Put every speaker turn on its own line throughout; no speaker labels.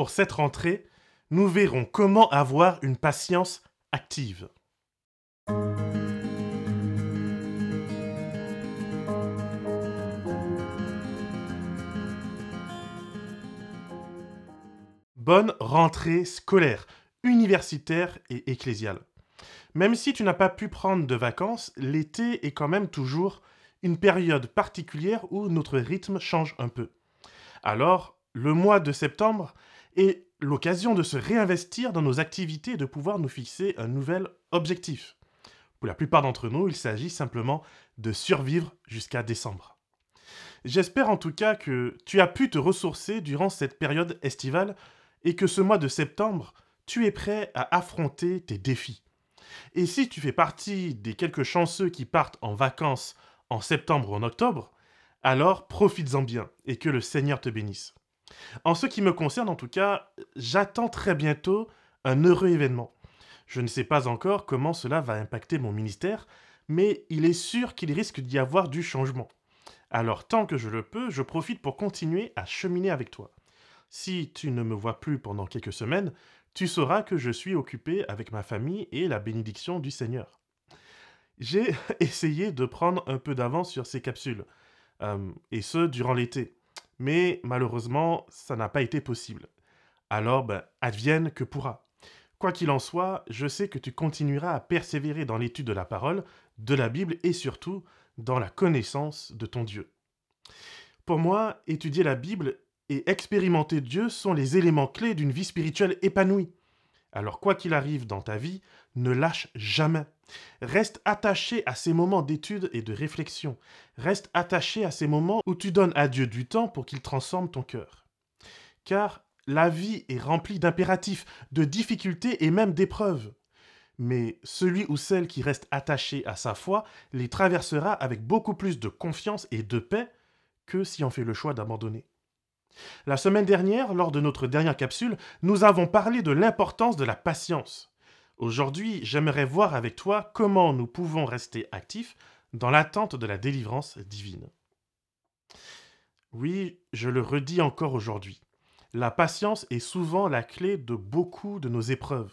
Pour cette rentrée, nous verrons comment avoir une patience active. Bonne rentrée scolaire, universitaire et ecclésiale. Même si tu n'as pas pu prendre de vacances, l'été est quand même toujours une période particulière où notre rythme change un peu. Alors, le mois de septembre est l'occasion de se réinvestir dans nos activités et de pouvoir nous fixer un nouvel objectif. Pour la plupart d'entre nous, il s'agit simplement de survivre jusqu'à décembre. J'espère en tout cas que tu as pu te ressourcer durant cette période estivale et que ce mois de septembre, tu es prêt à affronter tes défis. Et si tu fais partie des quelques chanceux qui partent en vacances en septembre ou en octobre, alors profites-en bien et que le Seigneur te bénisse. En ce qui me concerne en tout cas, j'attends très bientôt un heureux événement. Je ne sais pas encore comment cela va impacter mon ministère, mais il est sûr qu'il risque d'y avoir du changement. Alors tant que je le peux, je profite pour continuer à cheminer avec toi. Si tu ne me vois plus pendant quelques semaines, tu sauras que je suis occupé avec ma famille et la bénédiction du Seigneur. J'ai essayé de prendre un peu d'avance sur ces capsules, euh, et ce durant l'été. Mais malheureusement, ça n'a pas été possible. Alors, ben, advienne que pourra. Quoi qu'il en soit, je sais que tu continueras à persévérer dans l'étude de la parole, de la Bible et surtout dans la connaissance de ton Dieu. Pour moi, étudier la Bible et expérimenter Dieu sont les éléments clés d'une vie spirituelle épanouie. Alors quoi qu'il arrive dans ta vie, ne lâche jamais. Reste attaché à ces moments d'étude et de réflexion. Reste attaché à ces moments où tu donnes à Dieu du temps pour qu'il transforme ton cœur. Car la vie est remplie d'impératifs, de difficultés et même d'épreuves. Mais celui ou celle qui reste attaché à sa foi les traversera avec beaucoup plus de confiance et de paix que si on fait le choix d'abandonner. La semaine dernière, lors de notre dernière capsule, nous avons parlé de l'importance de la patience. Aujourd'hui, j'aimerais voir avec toi comment nous pouvons rester actifs dans l'attente de la délivrance divine. Oui, je le redis encore aujourd'hui. La patience est souvent la clé de beaucoup de nos épreuves.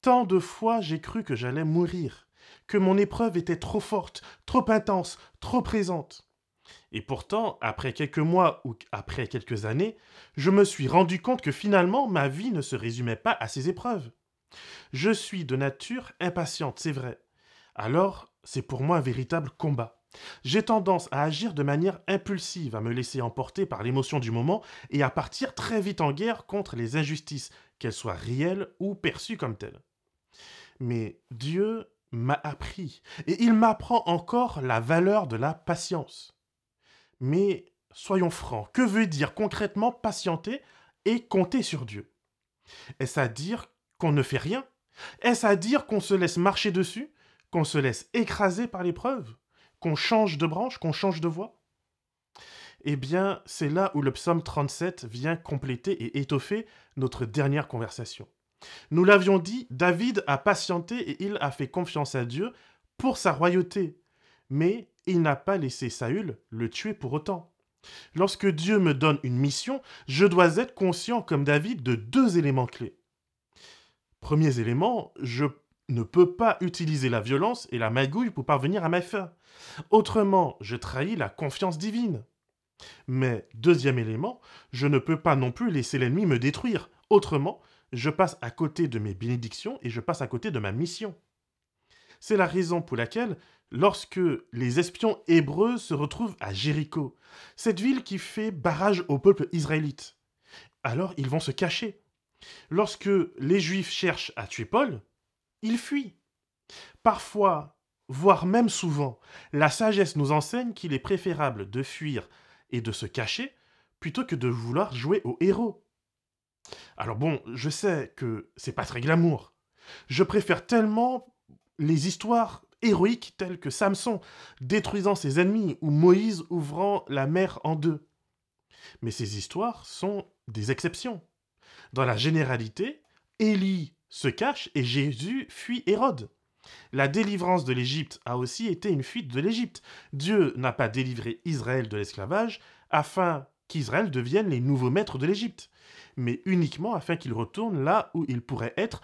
Tant de fois j'ai cru que j'allais mourir, que mon épreuve était trop forte, trop intense, trop présente. Et pourtant, après quelques mois ou après quelques années, je me suis rendu compte que finalement ma vie ne se résumait pas à ces épreuves. Je suis de nature impatiente, c'est vrai. Alors, c'est pour moi un véritable combat. J'ai tendance à agir de manière impulsive, à me laisser emporter par l'émotion du moment et à partir très vite en guerre contre les injustices, qu'elles soient réelles ou perçues comme telles. Mais Dieu m'a appris, et il m'apprend encore la valeur de la patience. Mais soyons francs, que veut dire concrètement patienter et compter sur Dieu? Est-ce à dire qu'on ne fait rien? Est-ce à dire qu'on se laisse marcher dessus Qu'on se laisse écraser par l'épreuve Qu'on change de branche Qu'on change de voie? Eh bien, c'est là où le psaume 37 vient compléter et étoffer notre dernière conversation. Nous l'avions dit, David a patienté et il a fait confiance à Dieu pour sa royauté. Mais il n'a pas laissé Saül le tuer pour autant. Lorsque Dieu me donne une mission, je dois être conscient, comme David, de deux éléments clés. Premier élément, je ne peux pas utiliser la violence et la magouille pour parvenir à ma fin. Autrement, je trahis la confiance divine. Mais deuxième élément, je ne peux pas non plus laisser l'ennemi me détruire. Autrement, je passe à côté de mes bénédictions et je passe à côté de ma mission. C'est la raison pour laquelle lorsque les espions hébreux se retrouvent à Jéricho, cette ville qui fait barrage au peuple israélite. Alors ils vont se cacher. Lorsque les Juifs cherchent à tuer Paul, ils fuient. Parfois, voire même souvent, la sagesse nous enseigne qu'il est préférable de fuir et de se cacher plutôt que de vouloir jouer au héros. Alors bon, je sais que c'est pas très glamour. Je préfère tellement les histoires héroïques tels que Samson détruisant ses ennemis ou Moïse ouvrant la mer en deux. Mais ces histoires sont des exceptions. Dans la généralité, Élie se cache et Jésus fuit Hérode. La délivrance de l'Égypte a aussi été une fuite de l'Égypte. Dieu n'a pas délivré Israël de l'esclavage afin qu'Israël devienne les nouveaux maîtres de l'Égypte. mais uniquement afin qu'ils retournent là où ils pourraient être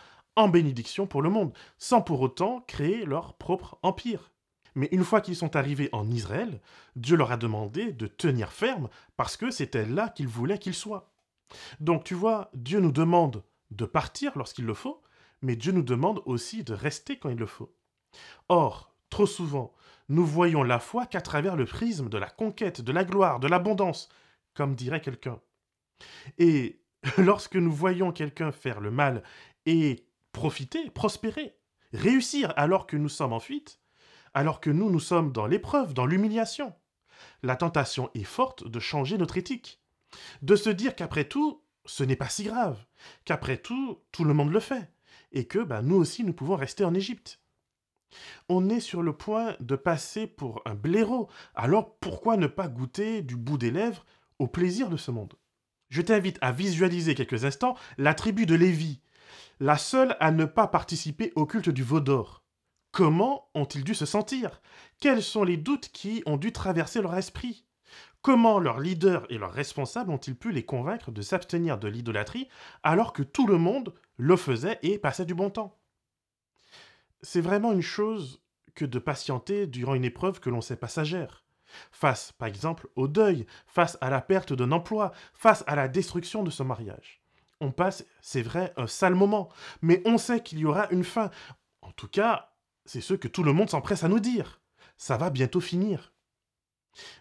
bénédiction pour le monde, sans pour autant créer leur propre empire. Mais une fois qu'ils sont arrivés en Israël, Dieu leur a demandé de tenir ferme parce que c'était là qu'il voulait qu'ils soient. Donc tu vois, Dieu nous demande de partir lorsqu'il le faut, mais Dieu nous demande aussi de rester quand il le faut. Or, trop souvent, nous voyons la foi qu'à travers le prisme de la conquête, de la gloire, de l'abondance, comme dirait quelqu'un. Et lorsque nous voyons quelqu'un faire le mal et profiter, prospérer, réussir alors que nous sommes en fuite, alors que nous, nous sommes dans l'épreuve, dans l'humiliation, la tentation est forte de changer notre éthique, de se dire qu'après tout, ce n'est pas si grave, qu'après tout, tout le monde le fait, et que ben, nous aussi, nous pouvons rester en Égypte. On est sur le point de passer pour un blaireau, alors pourquoi ne pas goûter du bout des lèvres au plaisir de ce monde? Je t'invite à visualiser quelques instants la tribu de Lévi, la seule à ne pas participer au culte du veau d'or. Comment ont-ils dû se sentir? Quels sont les doutes qui ont dû traverser leur esprit? Comment leurs leaders et leurs responsables ont-ils pu les convaincre de s'abstenir de l'idolâtrie alors que tout le monde le faisait et passait du bon temps? C'est vraiment une chose que de patienter durant une épreuve que l'on sait passagère. Face, par exemple, au deuil, face à la perte d'un emploi, face à la destruction de son mariage. On passe, c'est vrai, un sale moment, mais on sait qu'il y aura une fin. En tout cas, c'est ce que tout le monde s'empresse à nous dire. Ça va bientôt finir.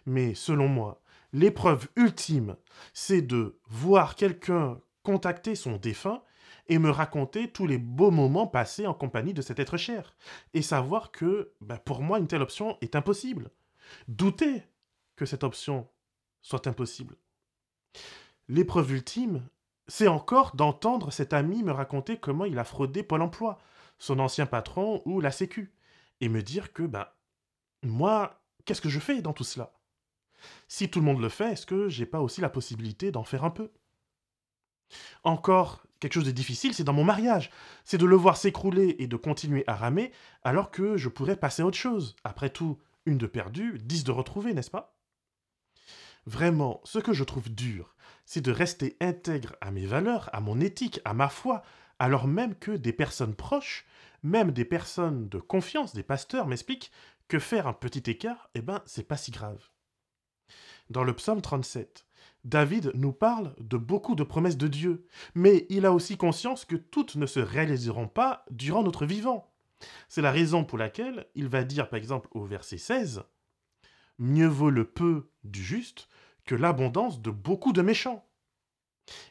Mais selon moi, l'épreuve ultime, c'est de voir quelqu'un contacter son défunt et me raconter tous les beaux moments passés en compagnie de cet être cher, et savoir que ben, pour moi une telle option est impossible. Douter que cette option soit impossible. L'épreuve ultime, c'est encore d'entendre cet ami me raconter comment il a fraudé Pôle emploi, son ancien patron ou la Sécu, et me dire que, ben, moi, qu'est-ce que je fais dans tout cela? Si tout le monde le fait, est-ce que j'ai pas aussi la possibilité d'en faire un peu? Encore quelque chose de difficile, c'est dans mon mariage. C'est de le voir s'écrouler et de continuer à ramer alors que je pourrais passer à autre chose. Après tout, une de perdue, dix de retrouvée, n'est-ce pas? Vraiment, ce que je trouve dur, c'est de rester intègre à mes valeurs, à mon éthique, à ma foi, alors même que des personnes proches, même des personnes de confiance, des pasteurs, m'expliquent que faire un petit écart, eh ben, c'est pas si grave. Dans le psaume 37, David nous parle de beaucoup de promesses de Dieu, mais il a aussi conscience que toutes ne se réaliseront pas durant notre vivant. C'est la raison pour laquelle il va dire, par exemple, au verset 16, Mieux vaut le peu du juste l'abondance de beaucoup de méchants.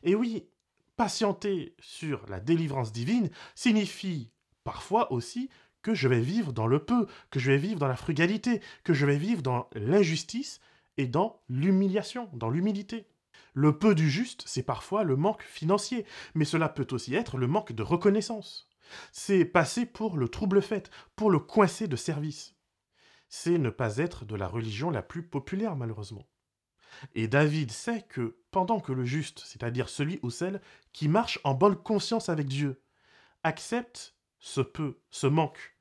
Et oui, patienter sur la délivrance divine signifie parfois aussi que je vais vivre dans le peu, que je vais vivre dans la frugalité, que je vais vivre dans l'injustice et dans l'humiliation, dans l'humilité. Le peu du juste, c'est parfois le manque financier, mais cela peut aussi être le manque de reconnaissance. C'est passer pour le trouble fait, pour le coincé de service. C'est ne pas être de la religion la plus populaire, malheureusement. Et David sait que pendant que le juste, c'est-à-dire celui ou celle qui marche en bonne conscience avec Dieu, accepte ce peu, ce manque,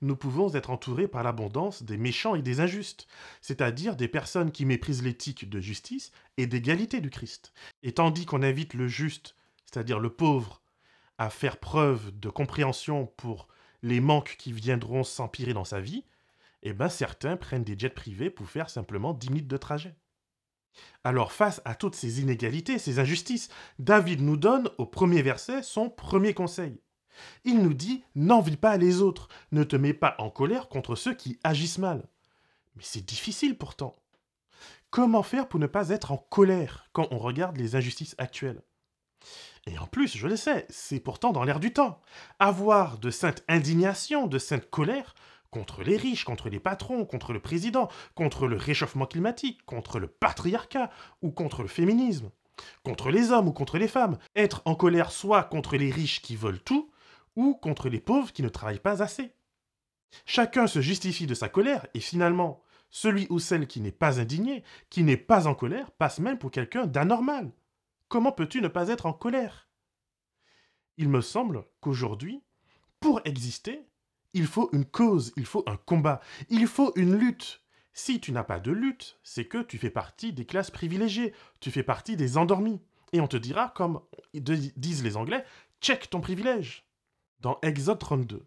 nous pouvons être entourés par l'abondance des méchants et des injustes, c'est-à-dire des personnes qui méprisent l'éthique de justice et d'égalité du Christ. Et tandis qu'on invite le juste, c'est-à-dire le pauvre, à faire preuve de compréhension pour les manques qui viendront s'empirer dans sa vie, eh ben certains prennent des jets privés pour faire simplement 10 minutes de trajet. Alors face à toutes ces inégalités, ces injustices, David nous donne au premier verset son premier conseil. Il nous dit N'envie pas les autres, ne te mets pas en colère contre ceux qui agissent mal. Mais c'est difficile pourtant. Comment faire pour ne pas être en colère quand on regarde les injustices actuelles? Et en plus, je le sais, c'est pourtant dans l'air du temps. Avoir de sainte indignation, de sainte colère contre les riches, contre les patrons, contre le président, contre le réchauffement climatique, contre le patriarcat ou contre le féminisme, contre les hommes ou contre les femmes. Être en colère soit contre les riches qui veulent tout, ou contre les pauvres qui ne travaillent pas assez. Chacun se justifie de sa colère et finalement, celui ou celle qui n'est pas indigné, qui n'est pas en colère, passe même pour quelqu'un d'anormal. Comment peux-tu ne pas être en colère? Il me semble qu'aujourd'hui, pour exister, il faut une cause, il faut un combat, il faut une lutte. Si tu n'as pas de lutte, c'est que tu fais partie des classes privilégiées, tu fais partie des endormis. Et on te dira, comme disent les Anglais, check ton privilège. Dans Exode 32,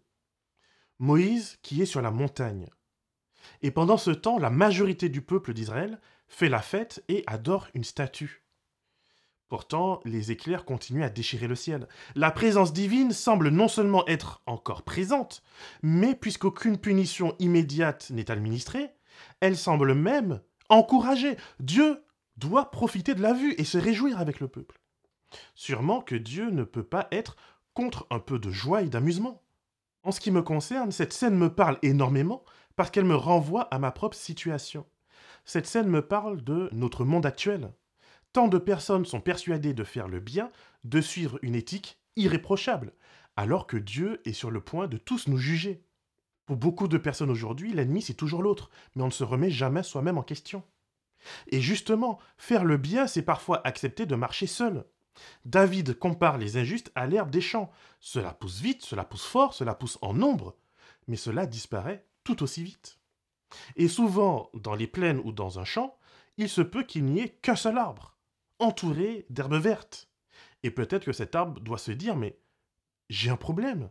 Moïse qui est sur la montagne. Et pendant ce temps, la majorité du peuple d'Israël fait la fête et adore une statue. Pourtant, les éclairs continuent à déchirer le ciel. La présence divine semble non seulement être encore présente, mais puisqu'aucune punition immédiate n'est administrée, elle semble même encourager. Dieu doit profiter de la vue et se réjouir avec le peuple. Sûrement que Dieu ne peut pas être contre un peu de joie et d'amusement. En ce qui me concerne, cette scène me parle énormément parce qu'elle me renvoie à ma propre situation. Cette scène me parle de notre monde actuel. Tant de personnes sont persuadées de faire le bien, de suivre une éthique irréprochable, alors que Dieu est sur le point de tous nous juger. Pour beaucoup de personnes aujourd'hui, l'ennemi c'est toujours l'autre, mais on ne se remet jamais soi-même en question. Et justement, faire le bien, c'est parfois accepter de marcher seul. David compare les injustes à l'herbe des champs. Cela pousse vite, cela pousse fort, cela pousse en nombre, mais cela disparaît tout aussi vite. Et souvent, dans les plaines ou dans un champ, il se peut qu'il n'y ait qu'un seul arbre, entouré d'herbes vertes. Et peut-être que cet arbre doit se dire, mais j'ai un problème.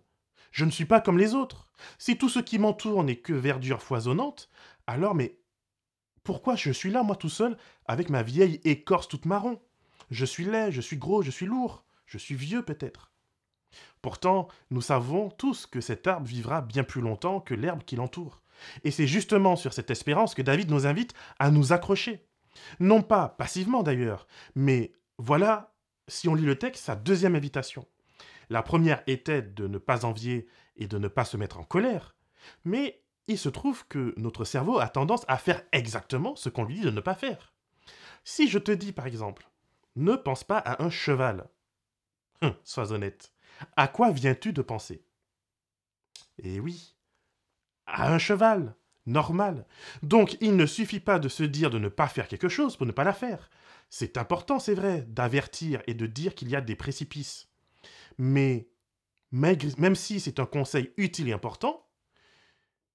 Je ne suis pas comme les autres. Si tout ce qui m'entoure n'est que verdure foisonnante, alors mais pourquoi je suis là, moi tout seul, avec ma vieille écorce toute marron? Je suis laid, je suis gros, je suis lourd, je suis vieux peut-être. Pourtant, nous savons tous que cet arbre vivra bien plus longtemps que l'herbe qui l'entoure. Et c'est justement sur cette espérance que David nous invite à nous accrocher. Non pas passivement d'ailleurs, mais voilà, si on lit le texte, sa deuxième invitation. La première était de ne pas envier et de ne pas se mettre en colère, mais il se trouve que notre cerveau a tendance à faire exactement ce qu'on lui dit de ne pas faire. Si je te dis par exemple, ne pense pas à un cheval, hum, sois honnête, à quoi viens-tu de penser? Eh oui, à un cheval, normal. Donc il ne suffit pas de se dire de ne pas faire quelque chose pour ne pas la faire. C'est important, c'est vrai, d'avertir et de dire qu'il y a des précipices. Mais même si c'est un conseil utile et important,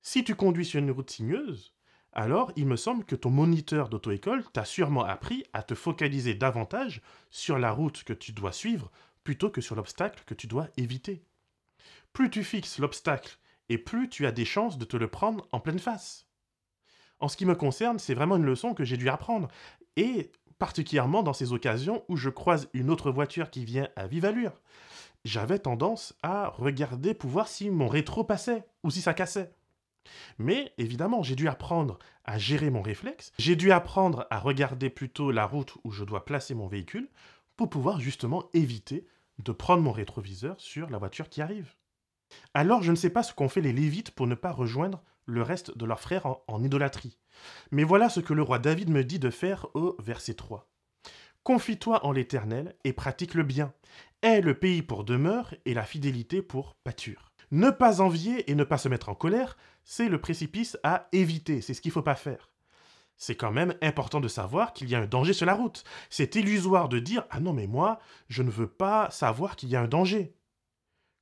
si tu conduis sur une route sinueuse, alors il me semble que ton moniteur d'auto-école t'a sûrement appris à te focaliser davantage sur la route que tu dois suivre plutôt que sur l'obstacle que tu dois éviter. Plus tu fixes l'obstacle et plus tu as des chances de te le prendre en pleine face. En ce qui me concerne, c'est vraiment une leçon que j'ai dû apprendre, et particulièrement dans ces occasions où je croise une autre voiture qui vient à vive allure. J'avais tendance à regarder pour voir si mon rétro passait ou si ça cassait. Mais évidemment, j'ai dû apprendre à gérer mon réflexe, j'ai dû apprendre à regarder plutôt la route où je dois placer mon véhicule pour pouvoir justement éviter de prendre mon rétroviseur sur la voiture qui arrive. Alors je ne sais pas ce qu'ont fait les Lévites pour ne pas rejoindre le reste de leurs frères en, idolâtrie. Mais voilà ce que le roi David me dit de faire au verset 3. Confie-toi en l'Éternel et pratique le bien. Aie le pays pour demeure et la fidélité pour pâture. Ne pas envier et ne pas se mettre en colère, c'est le précipice à éviter, c'est ce qu'il ne faut pas faire. C'est quand même important de savoir qu'il y a un danger sur la route. C'est illusoire de dire Ah non, mais moi, je ne veux pas savoir qu'il y a un danger.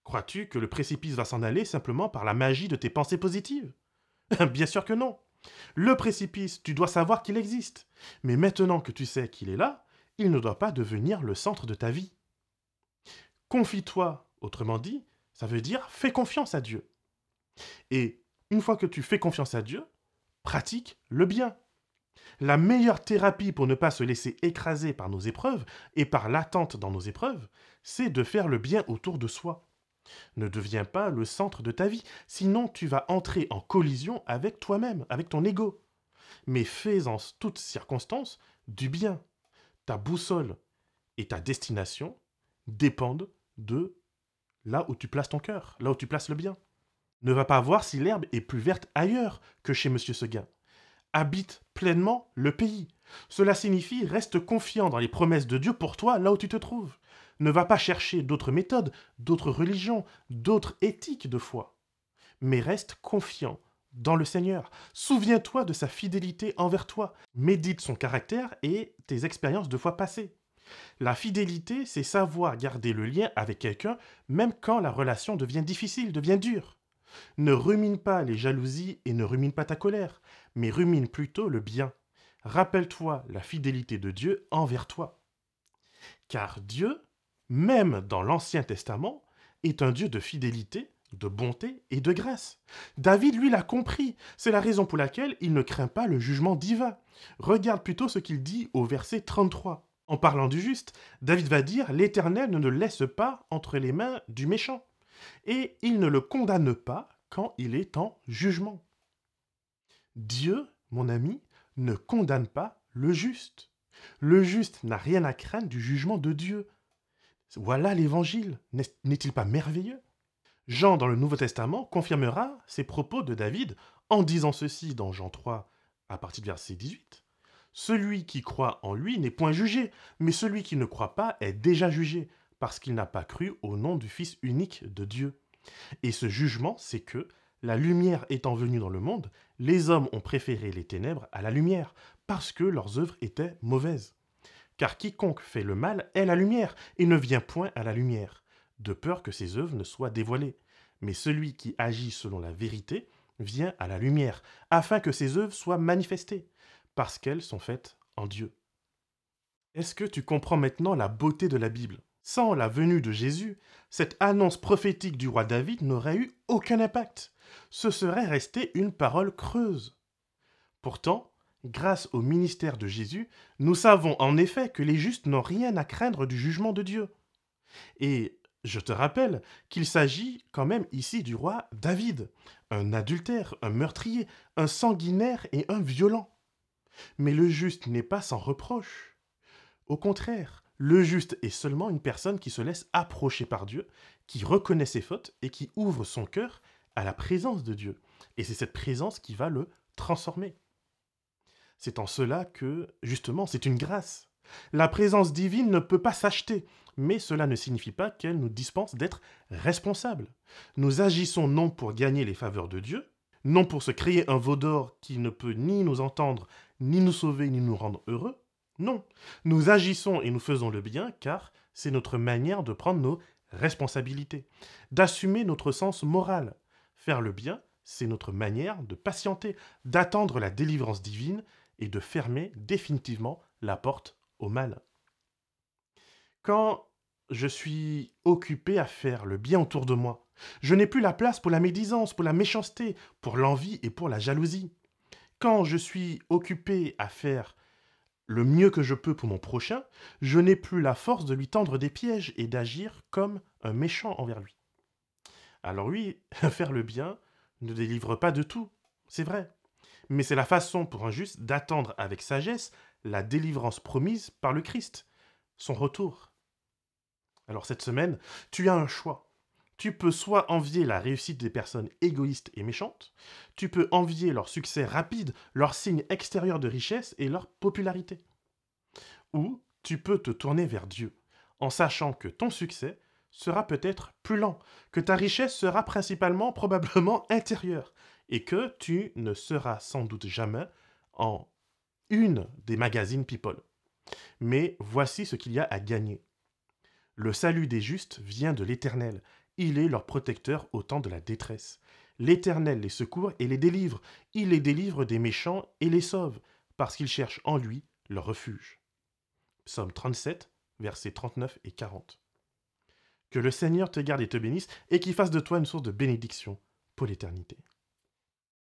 Crois-tu que le précipice va s'en aller simplement par la magie de tes pensées positives? Bien sûr que non. Le précipice, tu dois savoir qu'il existe. Mais maintenant que tu sais qu'il est là, il ne doit pas devenir le centre de ta vie. Confie-toi, autrement dit, ça veut dire fais confiance à Dieu. Et une fois que tu fais confiance à Dieu, pratique le bien. La meilleure thérapie pour ne pas se laisser écraser par nos épreuves et par l'attente dans nos épreuves, c'est de faire le bien autour de soi. Ne deviens pas le centre de ta vie, sinon tu vas entrer en collision avec toi-même, avec ton ego. Mais fais en toutes circonstances du bien. Ta boussole et ta destination dépendent de là où tu places ton cœur, là où tu places le bien. Ne va pas voir si l'herbe est plus verte ailleurs que chez M. Seguin. Habite pleinement le pays. Cela signifie reste confiant dans les promesses de Dieu pour toi là où tu te trouves. Ne va pas chercher d'autres méthodes, d'autres religions, d'autres éthiques de foi, mais reste confiant dans le Seigneur. Souviens-toi de sa fidélité envers toi. Médite son caractère et tes expériences de foi passées. La fidélité, c'est savoir garder le lien avec quelqu'un même quand la relation devient difficile, devient dure. Ne rumine pas les jalousies et ne rumine pas ta colère, mais rumine plutôt le bien. Rappelle-toi la fidélité de Dieu envers toi. Car Dieu, même dans l'Ancien Testament, est un Dieu de fidélité, de bonté et de grâce. David, lui, l'a compris. C'est la raison pour laquelle il ne craint pas le jugement divin. Regarde plutôt ce qu'il dit au verset 33. En parlant du juste, David va dire L'Éternel ne le laisse pas entre les mains du méchant, et il ne le condamne pas quand il est en jugement. Dieu, mon ami, ne condamne pas le juste. Le juste n'a rien à craindre du jugement de Dieu. Voilà l'évangile. N'est-il pas merveilleux? Jean, dans le Nouveau Testament, confirmera ces propos de David en disant ceci dans Jean 3, à partir du verset 18. Celui qui croit en lui n'est point jugé, mais celui qui ne croit pas est déjà jugé, parce qu'il n'a pas cru au nom du Fils unique de Dieu. Et ce jugement, c'est que, la lumière étant venue dans le monde, les hommes ont préféré les ténèbres à la lumière, parce que leurs œuvres étaient mauvaises. Car quiconque fait le mal est la lumière, et ne vient point à la lumière, de peur que ses œuvres ne soient dévoilées. Mais celui qui agit selon la vérité vient à la lumière, afin que ses œuvres soient manifestées, parce qu'elles sont faites en Dieu. Est-ce que tu comprends maintenant la beauté de la Bible? Sans la venue de Jésus, cette annonce prophétique du roi David n'aurait eu aucun impact. Ce serait resté une parole creuse. Pourtant, grâce au ministère de Jésus, nous savons en effet que les justes n'ont rien à craindre du jugement de Dieu. Et je te rappelle qu'il s'agit quand même ici du roi David, un adultère, un meurtrier, un sanguinaire et un violent. Mais le juste n'est pas sans reproche. Au contraire, le juste est seulement une personne qui se laisse approcher par Dieu, qui reconnaît ses fautes et qui ouvre son cœur à la présence de Dieu. Et c'est cette présence qui va le transformer. C'est en cela que, justement, c'est une grâce. La présence divine ne peut pas s'acheter, mais cela ne signifie pas qu'elle nous dispense d'être responsables. Nous agissons non pour gagner les faveurs de Dieu, non pour se créer un veau d'or qui ne peut ni nous entendre, ni nous sauver, ni nous rendre heureux. Non, nous agissons et nous faisons le bien car c'est notre manière de prendre nos responsabilités, d'assumer notre sens moral. Faire le bien, c'est notre manière de patienter, d'attendre la délivrance divine de fermer définitivement la porte au mal. Quand je suis occupé à faire le bien autour de moi, je n'ai plus la place pour la médisance, pour la méchanceté, pour l'envie et pour la jalousie. Quand je suis occupé à faire le mieux que je peux pour mon prochain, je n'ai plus la force de lui tendre des pièges et d'agir comme un méchant envers lui. Alors oui, faire le bien ne délivre pas de tout, c'est vrai. Mais c'est la façon pour un juste d'attendre avec sagesse la délivrance promise par le Christ, son retour. Alors cette semaine, tu as un choix. Tu peux soit envier la réussite des personnes égoïstes et méchantes, tu peux envier leur succès rapide, leur signe extérieur de richesse et leur popularité. Ou tu peux te tourner vers Dieu, en sachant que ton succès sera peut-être plus lent, que ta richesse sera principalement probablement intérieure, et que tu ne seras sans doute jamais en une des magazines People. Mais voici ce qu'il y a à gagner. Le salut des justes vient de l'Éternel. Il est leur protecteur au temps de la détresse. L'Éternel les secourt et les délivre. Il les délivre des méchants et les sauve, parce qu'ils cherchent en lui leur refuge. Psaume 37, versets 39 et 40. Que le Seigneur te garde et te bénisse, et qu'il fasse de toi une source de bénédiction pour l'éternité.